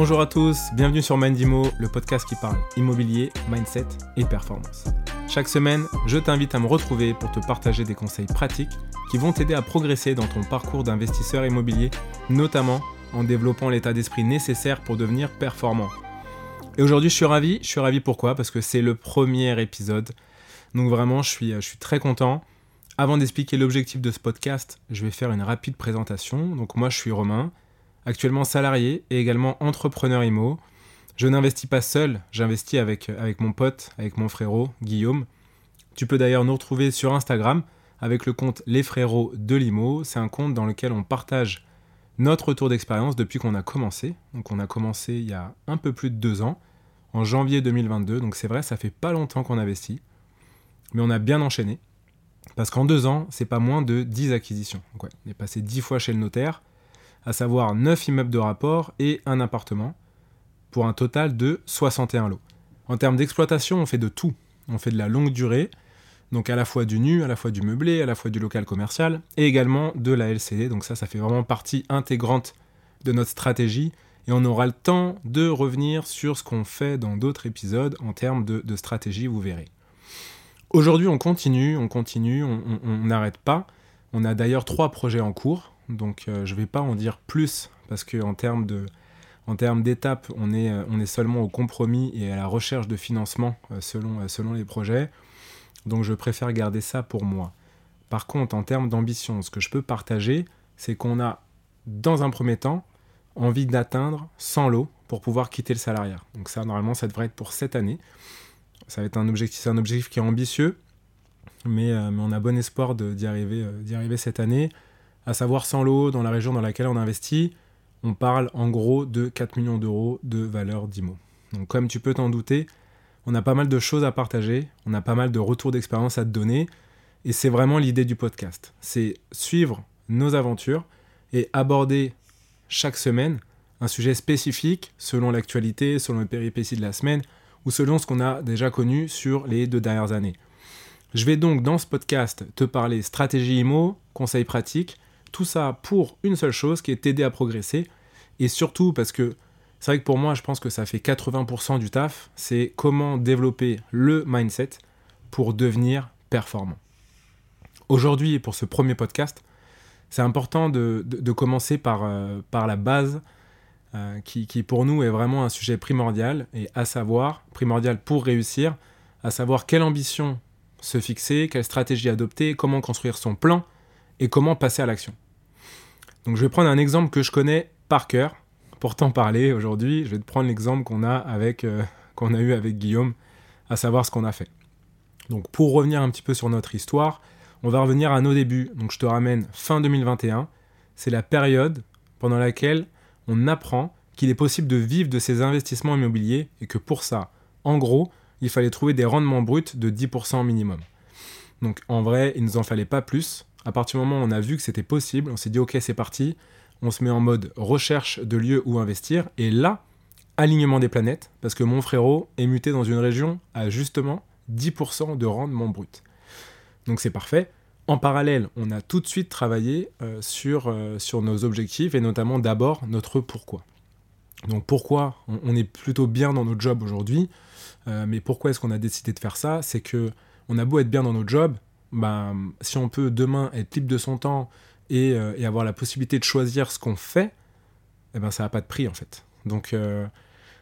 Bonjour à tous, bienvenue sur Mindimo, le podcast qui parle immobilier, mindset et performance. Chaque semaine, je t'invite à me retrouver pour te partager des conseils pratiques qui vont t'aider à progresser dans ton parcours d'investisseur immobilier, notamment en développant l'état d'esprit nécessaire pour devenir performant. Et aujourd'hui, je suis ravi. Je suis ravi pourquoi? Parce que c'est le premier épisode. Donc vraiment, je suis, je suis très content. Avant d'expliquer l'objectif de ce podcast, je vais faire une rapide présentation. Donc moi, je suis Romain, actuellement salarié et également entrepreneur IMO. Je n'investis pas seul, j'investis avec, mon pote, avec mon frérot, Guillaume. Tu peux d'ailleurs nous retrouver sur Instagram avec le compte Les Frérots de l'IMO. C'est un compte dans lequel on partage notre retour d'expérience depuis qu'on a commencé. Donc on a commencé il y a un peu plus de deux ans, en janvier 2022. Donc c'est vrai, ça fait pas longtemps qu'on investit, mais on a bien enchaîné. Parce qu'en deux ans, c'est pas moins de 10 acquisitions. On est passé 10 fois chez le notaire, à savoir 9 immeubles de rapport et un appartement, pour un total de 61 lots. En termes d'exploitation, on fait de tout. On fait de la longue durée, donc à la fois du nu, à la fois du meublé, à la fois du local commercial, et également de la LCD. Donc ça, ça fait vraiment partie intégrante de notre stratégie. Et on aura le temps de revenir sur ce qu'on fait dans d'autres épisodes en termes de, stratégie, vous verrez. Aujourd'hui, on continue, on continue, on n'arrête pas. On a d'ailleurs trois projets en cours, donc euh, je ne vais pas en dire plus parce qu'en termes de, en termes d'étapes, on est, euh, on est seulement au compromis et à la recherche de financement euh, selon, selon les projets. Donc je préfère garder ça pour moi. Par contre, en termes d'ambition, ce que je peux partager, c'est qu'on a, dans un premier temps, envie d'atteindre 100 lots pour pouvoir quitter le salariat. Donc ça, normalement, ça devrait être pour cette année. Ça va être un objectif, c'est un objectif qui est ambitieux, mais, on a bon espoir d'y arriver, d'y arriver cette année. À savoir 100 lots dans la région dans laquelle on investit, on parle en gros de 4 millions d'euros de valeur d'IMO. Donc comme tu peux t'en douter, on a pas mal de choses à partager, on a pas mal de retours d'expérience à te donner, et c'est vraiment l'idée du podcast. C'est suivre nos aventures et aborder chaque semaine un sujet spécifique selon l'actualité, selon les péripéties de la semaine ou selon ce qu'on a déjà connu sur les deux dernières années. Je vais donc dans ce podcast te parler stratégie IMO, conseils pratiques, tout ça pour une seule chose qui est t'aider à progresser et surtout parce que c'est vrai que pour moi, je pense que ça fait 80% du taf, c'est comment développer le mindset pour devenir performant. Aujourd'hui, pour ce premier podcast, c'est important de, commencer par, euh, par la base euh, qui, qui, pour nous est vraiment un sujet primordial, et à savoir, primordial pour réussir, à savoir quelle ambition se fixer, quelle stratégie adopter, comment construire son plan et comment passer à l'action. Donc je vais prendre un exemple que je connais par cœur, pour t'en parler aujourd'hui, je vais te prendre l'exemple qu'on a, avec, euh, qu'on a eu avec Guillaume, à savoir ce qu'on a fait. Donc pour revenir un petit peu sur notre histoire, on va revenir à nos débuts. Donc je te ramène fin 2021. C'est la période pendant laquelle on apprend qu'il est possible de vivre de ses investissements immobiliers et que pour ça, en gros, il fallait trouver des rendements bruts de 10% minimum. Donc en vrai, il ne nous en fallait pas plus. À partir du moment où on a vu que c'était possible, on s'est dit ok c'est parti, on se met en mode recherche de lieux où investir, et là, alignement des planètes, parce que mon frérot est muté dans une région à justement 10% de rendement brut. Donc c'est parfait. En parallèle, on a tout de suite travaillé euh, sur, euh, sur nos objectifs et notamment d'abord notre pourquoi. Donc pourquoi on, est plutôt bien dans notre job aujourd'hui, euh, mais pourquoi est-ce qu'on a décidé de faire ça? C'est que on a beau être bien dans notre job, ben, si on peut demain être libre de son temps et, avoir la possibilité de choisir ce qu'on fait, eh ben ça n'a pas de prix en fait. Donc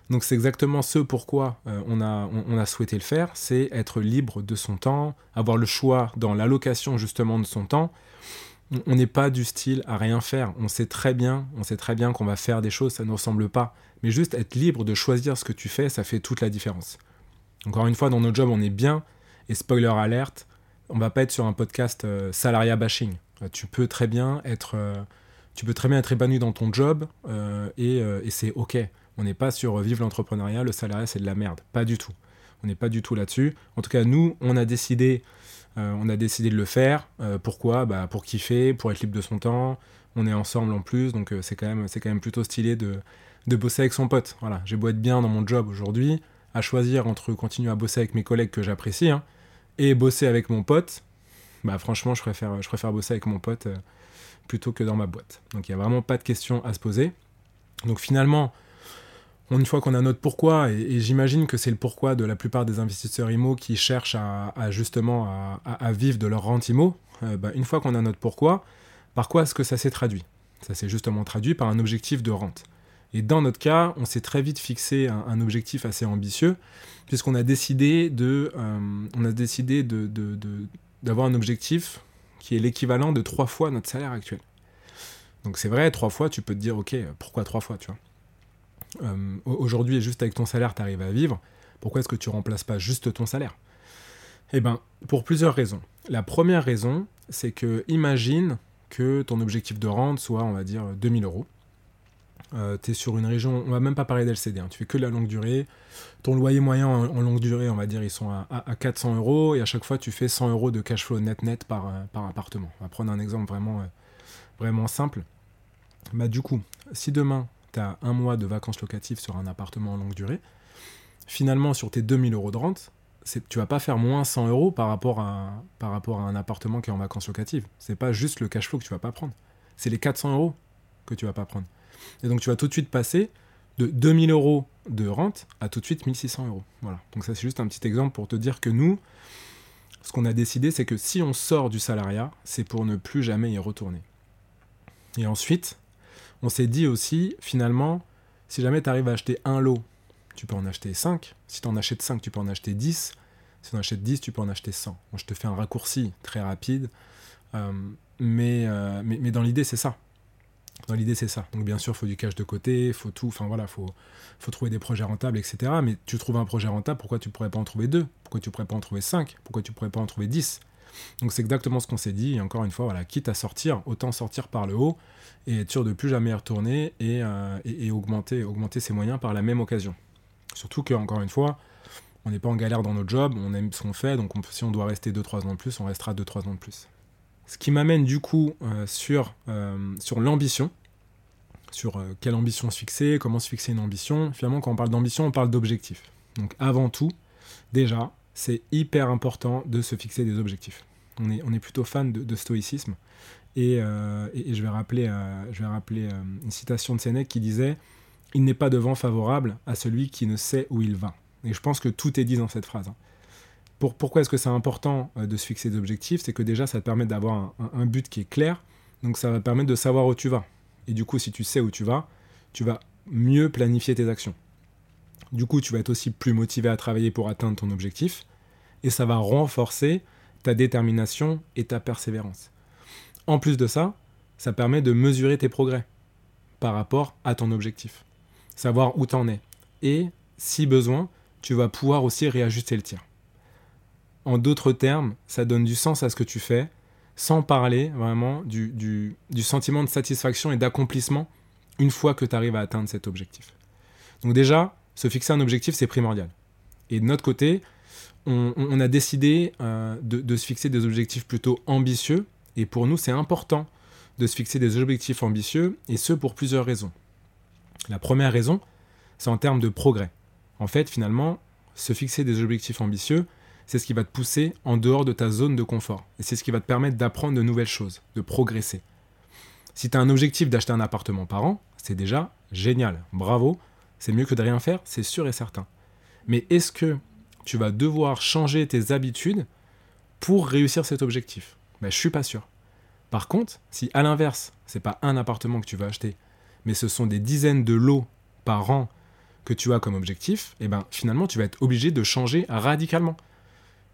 donc c'est exactement ce pourquoi euh, on, a, on, a souhaité le faire, c'est être libre de son temps, avoir le choix dans l'allocation justement de son temps. On n'est pas du style à rien faire. On sait très bien, on sait très bien qu'on va faire des choses, ça ne ressemble pas. Mais juste être libre de choisir ce que tu fais, ça fait toute la différence. Encore une fois, dans notre job, on est bien. Et spoiler alerte, on va pas être sur un podcast euh, salariat bashing. Euh, tu peux très bien être, tu peux très bien être épanoui dans ton job et, c'est ok. On n'est pas sur vivre l'entrepreneuriat, le salariat c'est de la merde. Pas du tout. On n'est pas du tout là-dessus. En tout cas, nous, on a décidé, euh, on a décidé de le faire. Euh, pourquoi? Bah, Pour kiffer, pour être libre de son temps. On est ensemble en plus, donc euh, c'est quand, même, quand même plutôt stylé de, de bosser avec son pote. Voilà, j'ai beau être bien dans mon job aujourd'hui, à choisir entre continuer à bosser avec mes collègues que j'apprécie hein, et bosser avec mon pote. Bah franchement, je préfère, je bosser avec mon pote plutôt que dans ma boîte. Donc il n'y a vraiment pas de question à se poser. Donc finalement, une fois qu'on a notre pourquoi, et, j'imagine que c'est le pourquoi de la plupart des investisseurs IMO qui cherchent à, justement à, vivre de leur rente IMO, euh, bah, une fois qu'on a notre pourquoi, par quoi est-ce que ça s'est traduit? Ça s'est justement traduit par un objectif de rente. Et dans notre cas, on s'est très vite fixé un, objectif assez ambitieux, puisqu'on a décidé de, euh, décidé d'avoir un objectif qui est l'équivalent de trois fois notre salaire actuel. Donc c'est vrai, trois fois, tu peux te dire, ok, pourquoi trois fois, tu vois? Euh, Aujourd'hui, juste avec ton salaire, tu arrives à vivre. Pourquoi est-ce que tu remplaces pas juste ton salaire? Eh bien, pour plusieurs raisons. La première raison, c'est que imagine que ton objectif de rente soit, on va dire, 2000 euros. Euh, tu es sur une région, on va même pas parler d'LCD, hein, tu fais que de la longue durée. Ton loyer moyen en, longue durée, on va dire, ils sont à, 400 euros et à chaque fois tu fais 100 euros de cash flow net net par, euh, par appartement. On va prendre un exemple vraiment, euh, vraiment simple. Bah, du coup, si demain tu as un mois de vacances locatives sur un appartement en longue durée, finalement sur tes 2000 euros de rente, tu vas pas faire moins 100 euros par rapport, à, par rapport à un appartement qui est en vacances locatives. C'est pas juste le cash flow que tu vas pas prendre, c'est les 400 euros que tu vas pas prendre. Et donc tu vas tout de suite passer de 2000 euros de rente à tout de suite 1600 euros. Voilà. Donc ça c'est juste un petit exemple pour te dire que nous, ce qu'on a décidé, c'est que si on sort du salariat, c'est pour ne plus jamais y retourner. Et ensuite, on s'est dit aussi, finalement, si jamais tu arrives à acheter un lot, tu peux en acheter 5. Si tu en achètes 5, tu peux en acheter 10. Si tu en achètes 10, tu peux en acheter 100. je te fais un raccourci très rapide. Euh, mais, euh, mais, mais, dans l'idée, c'est ça. Dans l'idée, c'est ça. Donc bien sûr, il faut du cash de côté, faut tout, enfin voilà, il faut, faut trouver des projets rentables, etc. Mais tu trouves un projet rentable, pourquoi tu pourrais pas en trouver deux? Pourquoi tu pourrais pas en trouver cinq? Pourquoi tu pourrais pas en trouver dix? Donc c'est exactement ce qu'on s'est dit. Et encore une fois, voilà, quitte à sortir, autant sortir par le haut et être sûr de plus jamais retourner et, euh, augmenter ses moyens par la même occasion. Surtout que, encore une fois, on n'est pas en galère dans notre job, on aime ce qu'on fait, donc si on doit rester 2-3 ans de plus, on restera 2-3 ans de plus. Ce qui m'amène du coup euh, sur, euh, sur l'ambition, sur euh, quelle ambition se fixer, comment se fixer une ambition. Finalement, quand on parle d'ambition, on parle d'objectif. Donc avant tout, déjà, c'est hyper important de se fixer des objectifs. On est, on est plutôt fan de, stoïcisme. Et, je vais rappeler, je vais rappeler une citation de Sénèque qui disait Il n'est pas de vent favorable à celui qui ne sait où il va. Et je pense que tout est dit dans cette phrase. Hein pourquoi est-ce que c'est important euh, de se fixer des objectifs? C'est que déjà, ça te permet d'avoir un, but qui est clair, donc ça va permettre de savoir où tu vas. Et du coup, si tu sais où tu vas, tu vas mieux planifier tes actions. Du coup, tu vas être aussi plus motivé à travailler pour atteindre ton objectif, et ça va renforcer ta détermination et ta persévérance. En plus de ça, ça permet de mesurer tes progrès par rapport à ton objectif, savoir où tu en es. Et si besoin, tu vas pouvoir aussi réajuster le tir. En d'autres termes, ça donne du sens à ce que tu fais, sans parler vraiment du, sentiment de satisfaction et d'accomplissement une fois que tu arrives à atteindre cet objectif. Donc déjà, se fixer un objectif, c'est primordial. Et de notre côté, on, a décidé euh, de, se fixer des objectifs plutôt ambitieux. Et pour nous, c'est important de se fixer des objectifs ambitieux, et ce pour plusieurs raisons. La première raison, c'est en termes de progrès. En fait, finalement, se fixer des objectifs ambitieux, c'est ce qui va te pousser en dehors de ta zone de confort. Et c'est ce qui va te permettre d'apprendre de nouvelles choses, de progresser. Si tu as un objectif d'acheter un appartement par an, c'est déjà génial. Bravo. C'est mieux que de rien faire, c'est sûr et certain. Mais est-ce que tu vas devoir changer tes habitudes pour réussir cet objectif? Ben, Je suis pas sûr. Par contre, si à l'inverse, c'est pas un appartement que tu vas acheter, mais ce sont des dizaines de lots par an que tu as comme objectif, eh ben finalement tu vas être obligé de changer radicalement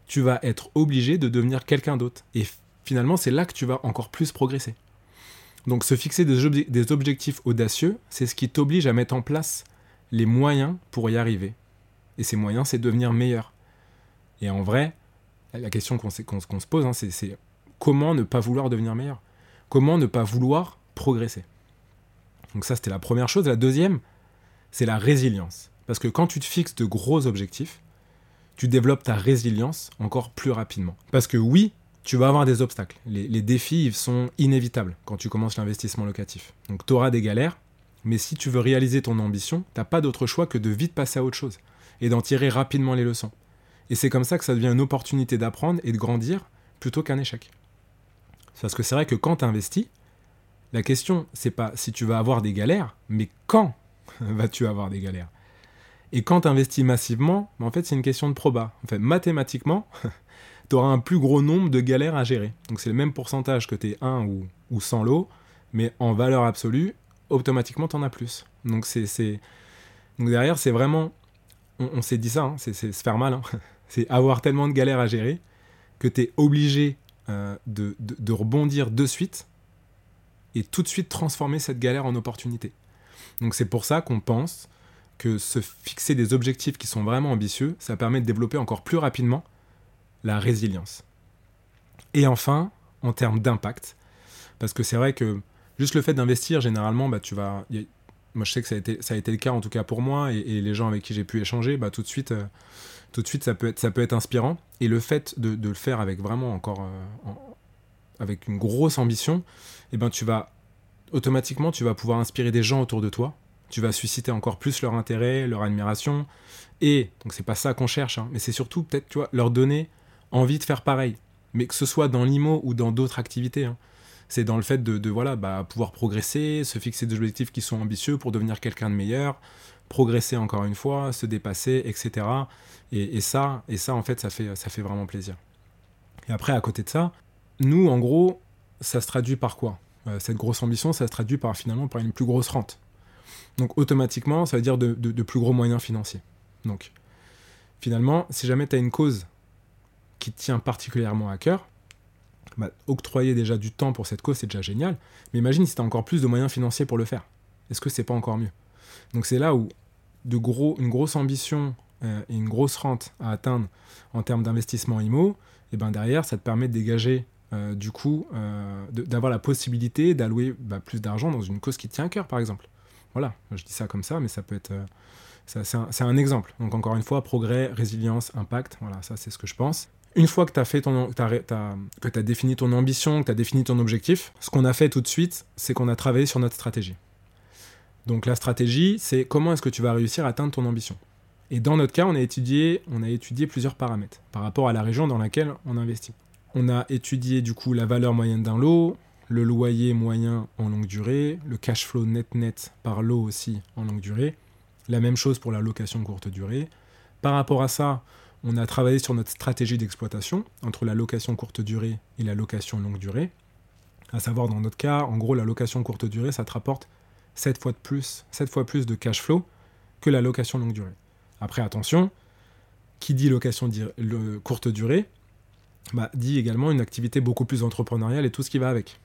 tu vas être obligé de devenir quelqu'un d'autre. Et finalement, c'est là que tu vas encore plus progresser. Donc se fixer des, objectifs audacieux, c'est ce qui t'oblige à mettre en place les moyens pour y arriver. Et ces moyens, c'est devenir meilleur. Et en vrai, la question qu'on se pose, hein, c'est comment ne pas vouloir devenir meilleur? Comment ne pas vouloir progresser? Donc ça, c'était la première chose. La deuxième, c'est la résilience. Parce que quand tu te fixes de gros objectifs, tu développes ta résilience encore plus rapidement. Parce que oui, tu vas avoir des obstacles. Les, défis, ils sont inévitables quand tu commences l'investissement locatif. Donc tu auras des galères, mais si tu veux réaliser ton ambition, t'as pas d'autre choix que de vite passer à autre chose et d'en tirer rapidement les leçons. Et c'est comme ça que ça devient une opportunité d'apprendre et de grandir plutôt qu'un échec. Parce que c'est vrai que quand tu investis, la question, c'est pas si tu vas avoir des galères, mais quand vas-tu avoir des galères? Et quand tu investis massivement, bah, en fait, c'est une question de proba. En fait, mathématiquement, tu auras un plus gros nombre de galères à gérer. Donc c'est le même pourcentage que tu es 1 ou, ou 100 lots, mais en valeur absolue, automatiquement, tu en as plus. Donc, c'est, derrière, c'est vraiment. On, s'est dit ça, hein, c'est, se faire mal. Hein. c'est avoir tellement de galères à gérer que tu es obligé euh, de, de, rebondir de suite et tout de suite transformer cette galère en opportunité. Donc c'est pour ça qu'on pense que se fixer des objectifs qui sont vraiment ambitieux, ça permet de développer encore plus rapidement la résilience. Et enfin, en termes d'impact, parce que c'est vrai que juste le fait d'investir, généralement, bah, tu vas. moi, je sais que ça a, été, ça a été le cas, en tout cas pour moi, et, les gens avec qui j'ai pu échanger, bah, tout de suite, euh, tout de suite ça, peut être, ça peut être inspirant. Et le fait de, le faire avec vraiment encore. Euh, avec une grosse ambition, eh ben, tu vas. Automatiquement, tu vas pouvoir inspirer des gens autour de toi. Tu vas susciter encore plus leur intérêt, leur admiration. Et, donc, c'est pas ça qu'on cherche, hein, mais c'est surtout peut-être, tu vois, leur donner envie de faire pareil. Mais que ce soit dans l'IMO ou dans d'autres activités. Hein c'est dans le fait de, voilà, bah, pouvoir progresser, se fixer des objectifs qui sont ambitieux pour devenir quelqu'un de meilleur, progresser encore une fois, se dépasser, etc. Et, ça, et ça en fait, ça fait, ça fait vraiment plaisir. Et après, à côté de ça, nous, en gros, ça se traduit par quoi? Euh, Cette grosse ambition, ça se traduit par finalement par une plus grosse rente. Donc automatiquement, ça veut dire de, plus gros moyens financiers. Donc finalement, si jamais tu as une cause qui te tient particulièrement à cœur, bah, octroyer déjà du temps pour cette cause, c'est déjà génial. Mais imagine si tu as encore plus de moyens financiers pour le faire. Est-ce que c'est pas encore mieux? Donc c'est là où une grosse ambition euh, et une grosse rente à atteindre en termes d'investissement IMO, et eh ben derrière, ça te permet de dégager euh, du coup, euh, d'avoir la possibilité d'allouer bah, plus d'argent dans une cause qui te tient à cœur, par exemple. Voilà, je dis ça comme ça, mais ça peut être... c'est un, un, exemple. Donc encore une fois, progrès, résilience, impact, voilà, ça c'est ce que je pense. Une fois que tu as, fait ton, que as défini ton ambition, que tu as défini ton objectif, ce qu'on a fait tout de suite, c'est qu'on a travaillé sur notre stratégie. Donc la stratégie, c'est comment est-ce que tu vas réussir à atteindre ton ambition? Et dans notre cas, on a étudié, on a étudié plusieurs paramètres par rapport à la région dans laquelle on investit. On a étudié du coup la valeur moyenne d'un lot, le loyer moyen en longue durée, le cash flow net net par lot aussi en longue durée. La même chose pour la location courte durée. Par rapport à ça, on a travaillé sur notre stratégie d'exploitation entre la location courte durée et la location longue durée. À savoir, dans notre cas, en gros, la location courte durée, ça te rapporte 7 fois de plus, 7 fois plus de cash flow que la location longue durée. Après, attention, qui dit location courte durée, bah, dit également une activité beaucoup plus entrepreneuriale et tout ce qui va avec.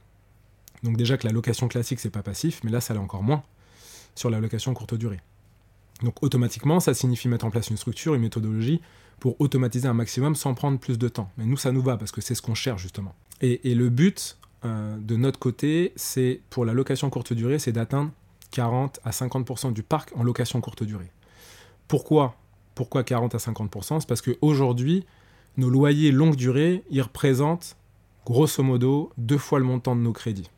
Donc déjà que la location classique, c'est pas passif, mais là, ça l'est encore moins sur la location courte durée. Donc automatiquement, ça signifie mettre en place une structure, une méthodologie pour automatiser un maximum sans prendre plus de temps. Mais nous, ça nous va parce que c'est ce qu'on cherche justement. Et, le but euh, de notre côté, c'est pour la location courte durée, c'est d'atteindre 40 à 50% du parc en location courte durée. Pourquoi? Pourquoi 40 à 50% C'est parce qu'aujourd'hui, nos loyers longue durée, ils représentent grosso modo deux fois le montant de nos crédits.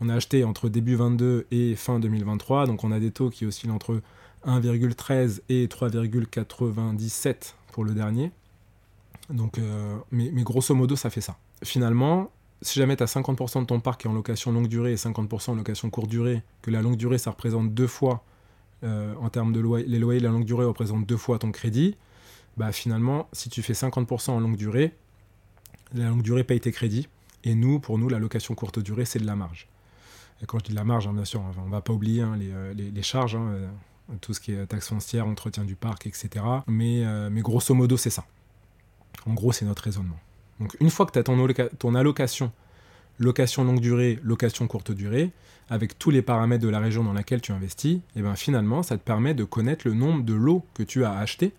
On a acheté entre début 22 et fin 2023, donc on a des taux qui oscillent entre 1,13 et 3,97 pour le dernier. Donc, euh, mais, grosso modo, ça fait ça. Finalement, si jamais tu as 50% de ton parc en location longue durée et 50% en location courte durée, que la longue durée, ça représente deux fois, euh, en termes de loyer, les loyers la longue durée représentent deux fois ton crédit, bah finalement, si tu fais 50% en longue durée, la longue durée paye tes crédits. Et nous, pour nous, la location courte durée, c'est de la marge. Et quand je dis de la marge, hein, bien sûr, on ne va pas oublier hein, euh, les, charges. Hein, tout ce qui est taxe foncière, entretien du parc, etc. Mais, euh, mais grosso modo, c'est ça. En gros, c'est notre raisonnement. Donc une fois que tu as ton, allocation, location longue durée, location courte durée, avec tous les paramètres de la région dans laquelle tu investis, et eh ben finalement, ça te permet de connaître le nombre de lots que tu as achetés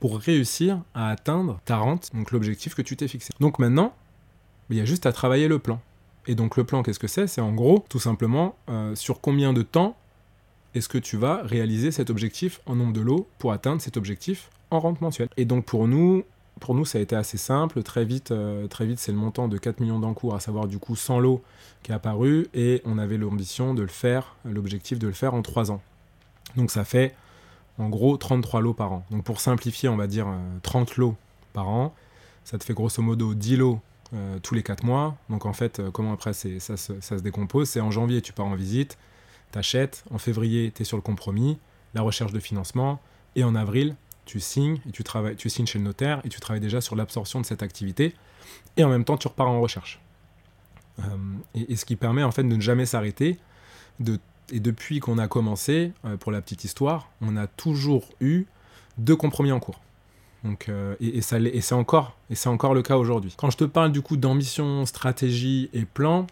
pour réussir à atteindre ta rente, donc l'objectif que tu t'es fixé. Donc maintenant, il y a juste à travailler le plan. Et donc le plan, qu'est-ce que c'est? C'est en gros, tout simplement, euh, sur combien de temps est-ce que tu vas réaliser cet objectif en nombre de lots pour atteindre cet objectif en rente mensuelle? Et donc pour nous, pour nous, ça a été assez simple. Très vite, euh, très vite, c'est le montant de 4 millions d'encours, à savoir du coup 100 lots qui est apparu, et on avait l'ambition de le faire, l'objectif de le faire en 3 ans. Donc ça fait en gros 33 lots par an. Donc pour simplifier, on va dire 30 euh, lots par an. Ça te fait grosso modo 10 lots euh, tous les 4 mois. Donc en fait, comment après ça, se décompose? C'est en janvier, tu pars en visite, t'achètes, en février, tu es sur le compromis, la recherche de financement, Et en avril, tu signes chez le notaire et tu travailles déjà sur l'absorption de cette activité. Et en même temps, tu repars en recherche. Euh, et, ce qui permet en fait de ne jamais s'arrêter. Et depuis qu'on a commencé, euh, pour la petite histoire, on a toujours eu deux compromis en cours. Donc, euh, et, c'est encore, et c'est encore le cas aujourd'hui. Quand je te parle du coup d'ambition, stratégie et plan,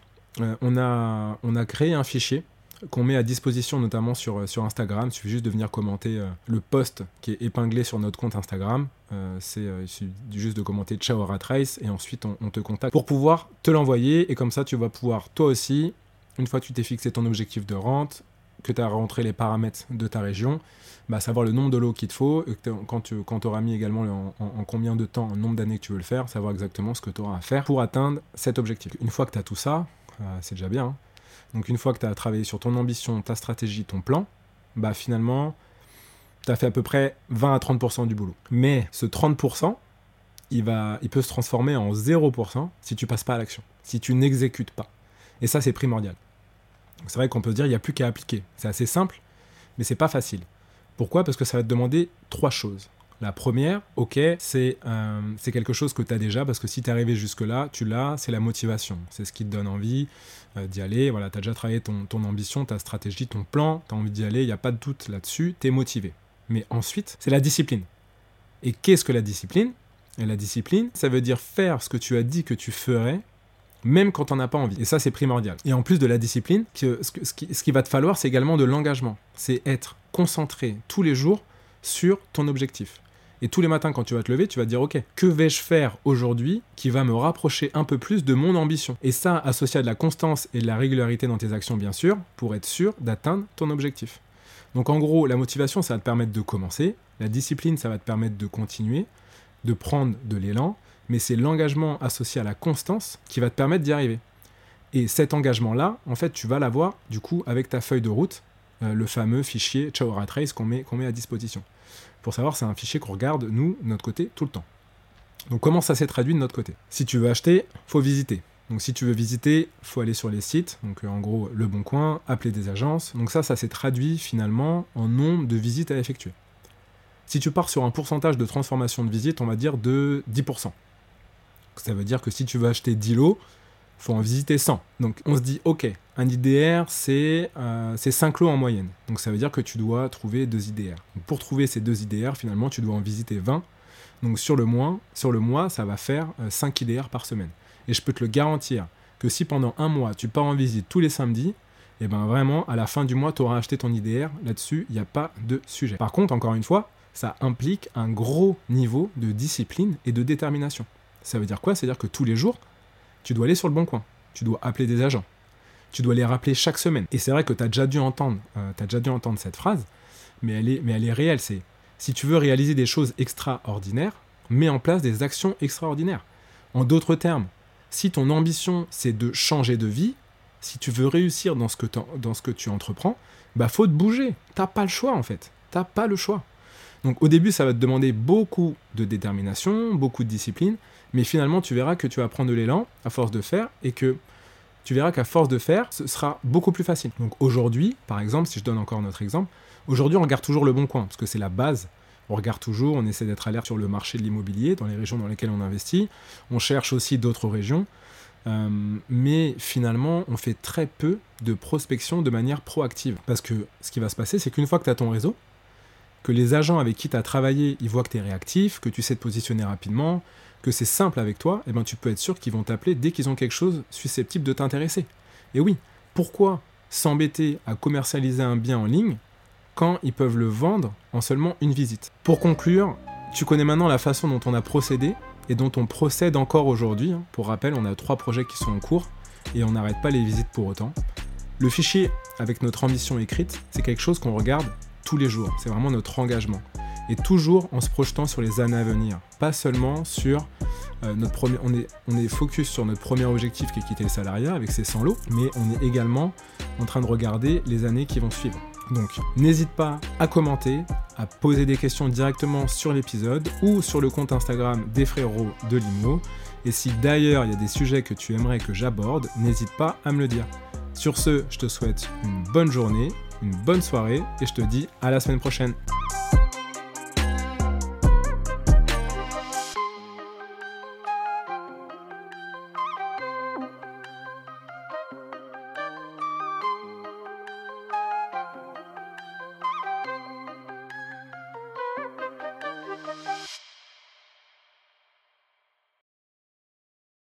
on, a, on a créé un fichier qu'on met à disposition notamment sur, euh, sur Instagram. Il suffit juste de venir commenter euh, le post qui est épinglé sur notre compte Instagram. Euh, c'est il suffit juste de commenter Ciao Rat Race et ensuite on, te contacte pour pouvoir te l'envoyer et comme ça tu vas pouvoir toi aussi, une fois que tu t'es fixé ton objectif de rente, que tu as rentré les paramètres de ta région, bah, savoir le nombre de lots qu'il te faut, et quand tu quand auras mis également en, en, combien de temps, le nombre d'années que tu veux le faire, savoir exactement ce que tu auras à faire pour atteindre cet objectif. Une fois que tu as tout ça, c'est déjà bien. Hein. Donc une fois que tu as travaillé sur ton ambition, ta stratégie, ton plan, bah finalement, tu as fait à peu près 20 à 30% du boulot. Mais ce 30%, il, va, il peut se transformer en 0% si tu passes pas à l'action, si tu n'exécutes pas. Et ça, c'est primordial. C'est vrai qu'on peut se dire, il n'y a plus qu'à appliquer. C'est assez simple, mais c'est pas facile. Pourquoi? Parce que ça va te demander trois choses. La première, ok, c'est euh, quelque chose que tu as déjà, parce que si tu es arrivé jusque-là, tu l'as, c'est la motivation. C'est ce qui te donne envie euh, d'y aller. Voilà, tu as déjà travaillé ton, ton, ambition, ta stratégie, ton plan, tu as envie d'y aller, il n'y a pas de doute là-dessus, tu es motivé. Mais ensuite, c'est la discipline. Et qu'est-ce que la discipline? La discipline, ça veut dire faire ce que tu as dit que tu ferais, même quand on n'a pas envie. Et ça, c'est primordial. Et en plus de la discipline, ce, ce, qui, va te falloir, c'est également de l'engagement. C'est être concentré tous les jours sur ton objectif. Et tous les matins, quand tu vas te lever, tu vas te dire, OK, que vais-je faire aujourd'hui qui va me rapprocher un peu plus de mon ambition? Et ça, associé à de la constance et de la régularité dans tes actions, bien sûr, pour être sûr d'atteindre ton objectif. Donc en gros, la motivation, ça va te permettre de commencer, la discipline, ça va te permettre de continuer, de prendre de l'élan, mais c'est l'engagement associé à la constance qui va te permettre d'y arriver. Et cet engagement-là, en fait, tu vas l'avoir, du coup, avec ta feuille de route, euh, le fameux fichier Ciao Rat Race qu'on met, qu'on met à disposition. Pour savoir, c'est un fichier qu'on regarde, nous, de notre côté, tout le temps. Donc comment ça s'est traduit de notre côté? Si tu veux acheter, faut visiter. Donc si tu veux visiter, faut aller sur les sites, donc euh, en gros Le Bon Coin, appeler des agences. Donc ça, ça s'est traduit finalement en nombre de visites à effectuer. Si tu pars sur un pourcentage de transformation de visite, on va dire de 10%. Ça veut dire que si tu veux acheter 10 lots, faut en visiter 100. Donc on se dit, ok, un IDR, c'est euh, 5 lots en moyenne. Donc ça veut dire que tu dois trouver deux IDR. pour trouver ces deux IDR, finalement, tu dois en visiter 20. Donc sur le, mois, sur le mois, ça va faire 5 euh, IDR par semaine. Et je peux te le garantir que si pendant un mois, tu pars en visite tous les samedis, et eh ben vraiment, à la fin du mois, tu auras acheté ton IDR. Là-dessus, il n'y a pas de sujet. Par contre, encore une fois, ça implique un gros niveau de discipline et de détermination. Ça veut dire quoi? C'est-à-dire que tous les jours, tu dois aller sur le bon coin. Tu dois appeler des agents. Tu dois les rappeler chaque semaine. Et c'est vrai que tu as déjà dû entendre, euh, déjà dû entendre cette phrase, mais elle est, mais elle est réelle. C'est si tu veux réaliser des choses extraordinaires, mets en place des actions extraordinaires. En d'autres termes, si ton ambition c'est de changer de vie, si tu veux réussir dans ce que, dans ce que tu entreprends, bah faut te bouger. T'as pas le choix en fait. T'as pas le choix. Donc au début, ça va te demander beaucoup de détermination, beaucoup de discipline, mais finalement, tu verras que tu vas prendre de l'élan à force de faire et que tu verras qu'à force de faire, ce sera beaucoup plus facile. Donc aujourd'hui, par exemple, si je donne encore notre exemple, aujourd'hui, on regarde toujours le bon coin, parce que c'est la base. On regarde toujours, on essaie d'être alerte sur le marché de l'immobilier, dans les régions dans lesquelles on investit. On cherche aussi d'autres régions. Euh, mais finalement, on fait très peu de prospection de manière proactive. Parce que ce qui va se passer, c'est qu'une fois que tu as ton réseau, que les agents avec qui tu as travaillé, ils voient que tu es réactif, que tu sais te positionner rapidement, que c'est simple avec toi, et eh ben tu peux être sûr qu'ils vont t'appeler dès qu'ils ont quelque chose susceptible de t'intéresser. Et oui, pourquoi s'embêter à commercialiser un bien en ligne quand ils peuvent le vendre en seulement une visite? Pour conclure, tu connais maintenant la façon dont on a procédé et dont on procède encore aujourd'hui. Hein. Pour rappel, on a trois projets qui sont en cours et on n'arrête pas les visites pour autant. Le fichier avec notre ambition écrite, c'est quelque chose qu'on regarde les jours. C'est vraiment notre engagement et toujours en se projetant sur les années à venir. Pas seulement sur euh, notre premier. On est, on est focus sur notre premier objectif qui est quitter le salariat avec ses 100 lots, mais on est également en train de regarder les années qui vont suivre. Donc n'hésite pas à commenter, à poser des questions directement sur l'épisode ou sur le compte Instagram des frérots de l'IMO. Et si d'ailleurs il y a des sujets que tu aimerais que j'aborde, n'hésite pas à me le dire. Sur ce, je te souhaite une bonne journée, une bonne soirée et je te dis à la semaine prochaine.